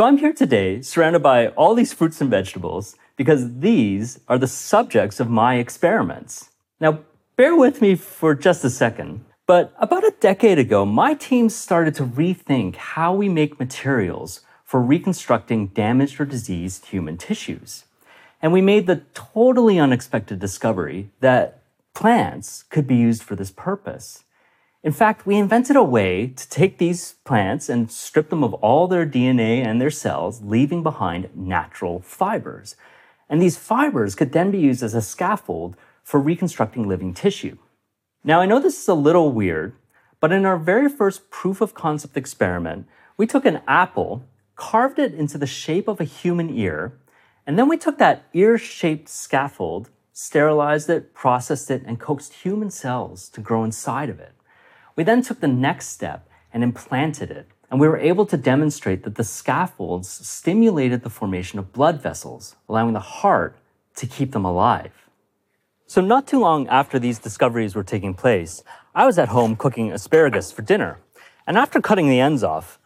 So I'm here today surrounded by all these fruits and vegetables because these are the subjects of my experiments. Now, bear with me for just a second. But about a decade ago, my team started to rethink how we make materials for reconstructing damaged or diseased human tissues. And we made the totally unexpected discovery that plants could be used for this purpose. In fact, we invented a way to take these plants and strip them of all their DNA and their cells, leaving behind natural fibers. And these fibers could then be used as a scaffold for reconstructing living tissue. Now, I know this is a little weird, but in our very first proof of concept experiment, we took an apple, carved it into the shape of a human ear, and then we took that ear shaped scaffold, sterilized it, processed it, and coaxed human cells to grow inside of it. We then took the next step and implanted it, and we were able to demonstrate that the scaffolds stimulated the formation of blood vessels, allowing the heart to keep them alive. So, not too long after these discoveries were taking place, I was at home cooking asparagus for dinner. And after cutting the ends off,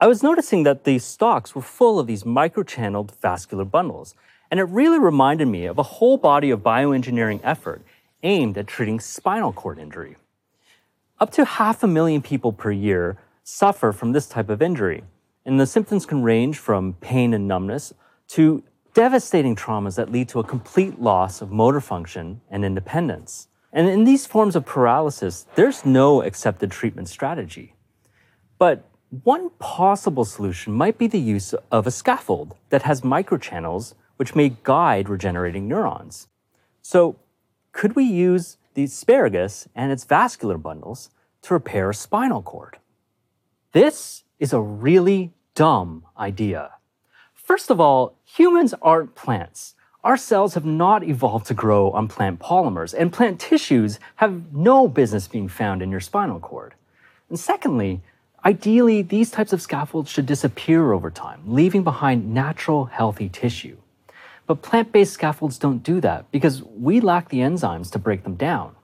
I was noticing that the stalks were full of these microchanneled vascular bundles. And it really reminded me of a whole body of bioengineering effort aimed at treating spinal cord injury. Up to half a million people per year suffer from this type of injury, and the symptoms can range from pain and numbness to devastating traumas that lead to a complete loss of motor function and independence. And in these forms of paralysis, there's no accepted treatment strategy. But one possible solution might be the use of a scaffold that has microchannels which may guide regenerating neurons. So, could we use the asparagus and its vascular bundles to repair a spinal cord. This is a really dumb idea. First of all, humans aren't plants. Our cells have not evolved to grow on plant polymers, and plant tissues have no business being found in your spinal cord. And secondly, ideally, these types of scaffolds should disappear over time, leaving behind natural, healthy tissue. But plant based scaffolds don't do that because we lack the enzymes to break them down.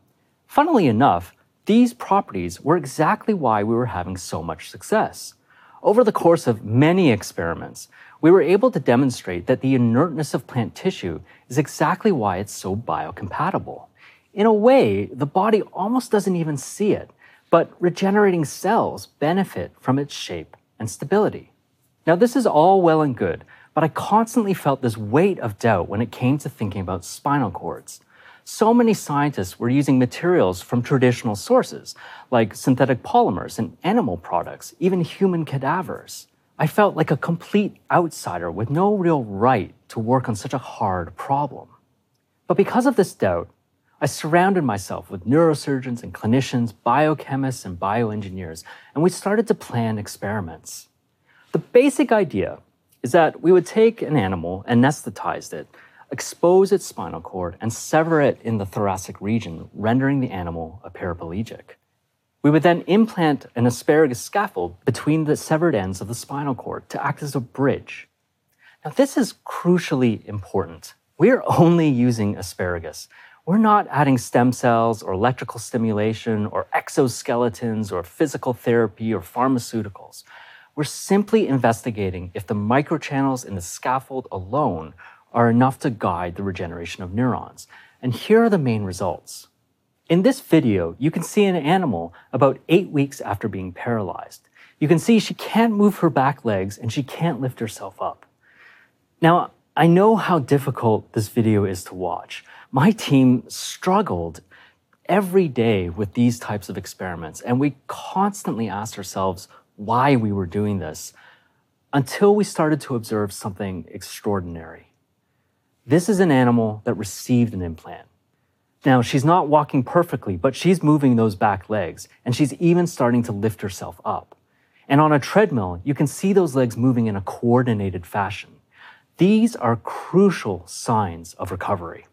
Funnily enough, these properties were exactly why we were having so much success. Over the course of many experiments, we were able to demonstrate that the inertness of plant tissue is exactly why it's so biocompatible. In a way, the body almost doesn't even see it, but regenerating cells benefit from its shape and stability. Now, this is all well and good, but I constantly felt this weight of doubt when it came to thinking about spinal cords. So many scientists were using materials from traditional sources, like synthetic polymers and animal products, even human cadavers. I felt like a complete outsider with no real right to work on such a hard problem. But because of this doubt, I surrounded myself with neurosurgeons and clinicians, biochemists and bioengineers, and we started to plan experiments. The basic idea is that we would take an animal, anesthetize it, expose its spinal cord, and sever it in the thoracic region, rendering the animal a paraplegic. We would then implant an asparagus scaffold between the severed ends of the spinal cord to act as a bridge. Now, this is crucially important. We're only using asparagus. We're not adding stem cells or electrical stimulation or exoskeletons or physical therapy or pharmaceuticals. We're simply investigating if the microchannels in the scaffold alone are enough to guide the regeneration of neurons. And here are the main results. In this video, you can see an animal about eight weeks after being paralyzed. You can see she can't move her back legs and she can't lift herself up. Now, I know how difficult this video is to watch. My team struggled every day with these types of experiments, and we constantly asked ourselves why we were doing this until we started to observe something extraordinary. This is an animal that received an implant. Now, she's not walking perfectly, but she's moving those back legs, and she's even starting to lift herself up. And on a treadmill, you can see those legs moving in a coordinated fashion. These are crucial signs of recovery.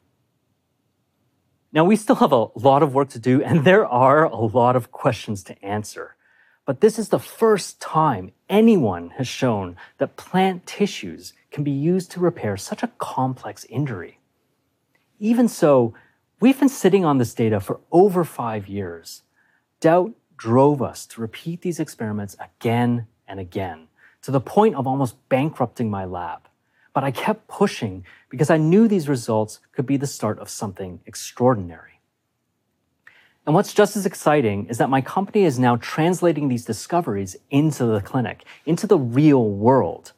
Now, we still have a lot of work to do, and there are a lot of questions to answer. But this is the first time anyone has shown that plant tissues can be used to repair such a complex injury. Even so, we've been sitting on this data for over five years. Doubt drove us to repeat these experiments again and again to the point of almost bankrupting my lab. But I kept pushing because I knew these results could be the start of something extraordinary. And what's just as exciting is that my company is now translating these discoveries into the clinic, into the real world.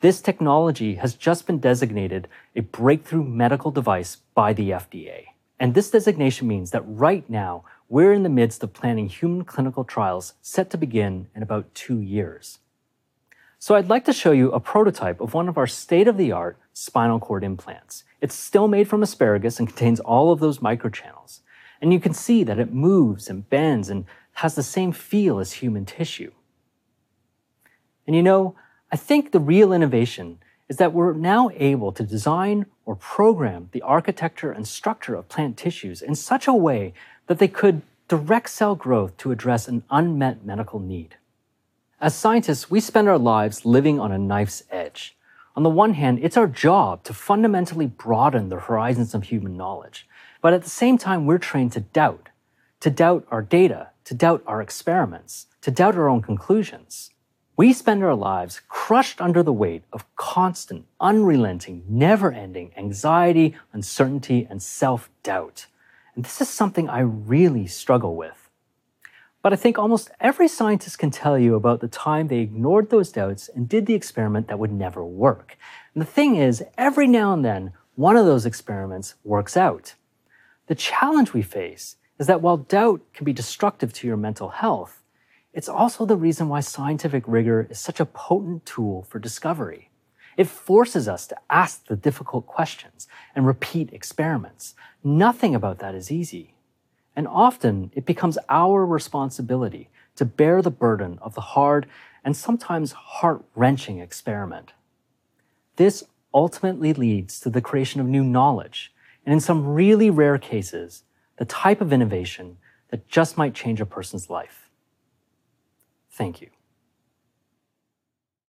This technology has just been designated a breakthrough medical device by the FDA. And this designation means that right now, we're in the midst of planning human clinical trials set to begin in about two years. So I'd like to show you a prototype of one of our state-of-the-art spinal cord implants. It's still made from asparagus and contains all of those microchannels. And you can see that it moves and bends and has the same feel as human tissue. And you know, I think the real innovation is that we're now able to design or program the architecture and structure of plant tissues in such a way that they could direct cell growth to address an unmet medical need. As scientists, we spend our lives living on a knife's edge. On the one hand, it's our job to fundamentally broaden the horizons of human knowledge. But at the same time, we're trained to doubt, to doubt our data, to doubt our experiments, to doubt our own conclusions. We spend our lives crushed under the weight of constant, unrelenting, never ending anxiety, uncertainty, and self doubt. And this is something I really struggle with. But I think almost every scientist can tell you about the time they ignored those doubts and did the experiment that would never work. And the thing is, every now and then, one of those experiments works out. The challenge we face is that while doubt can be destructive to your mental health, it's also the reason why scientific rigor is such a potent tool for discovery. It forces us to ask the difficult questions and repeat experiments. Nothing about that is easy. And often it becomes our responsibility to bear the burden of the hard and sometimes heart wrenching experiment. This ultimately leads to the creation of new knowledge, and in some really rare cases, the type of innovation that just might change a person's life. Thank you.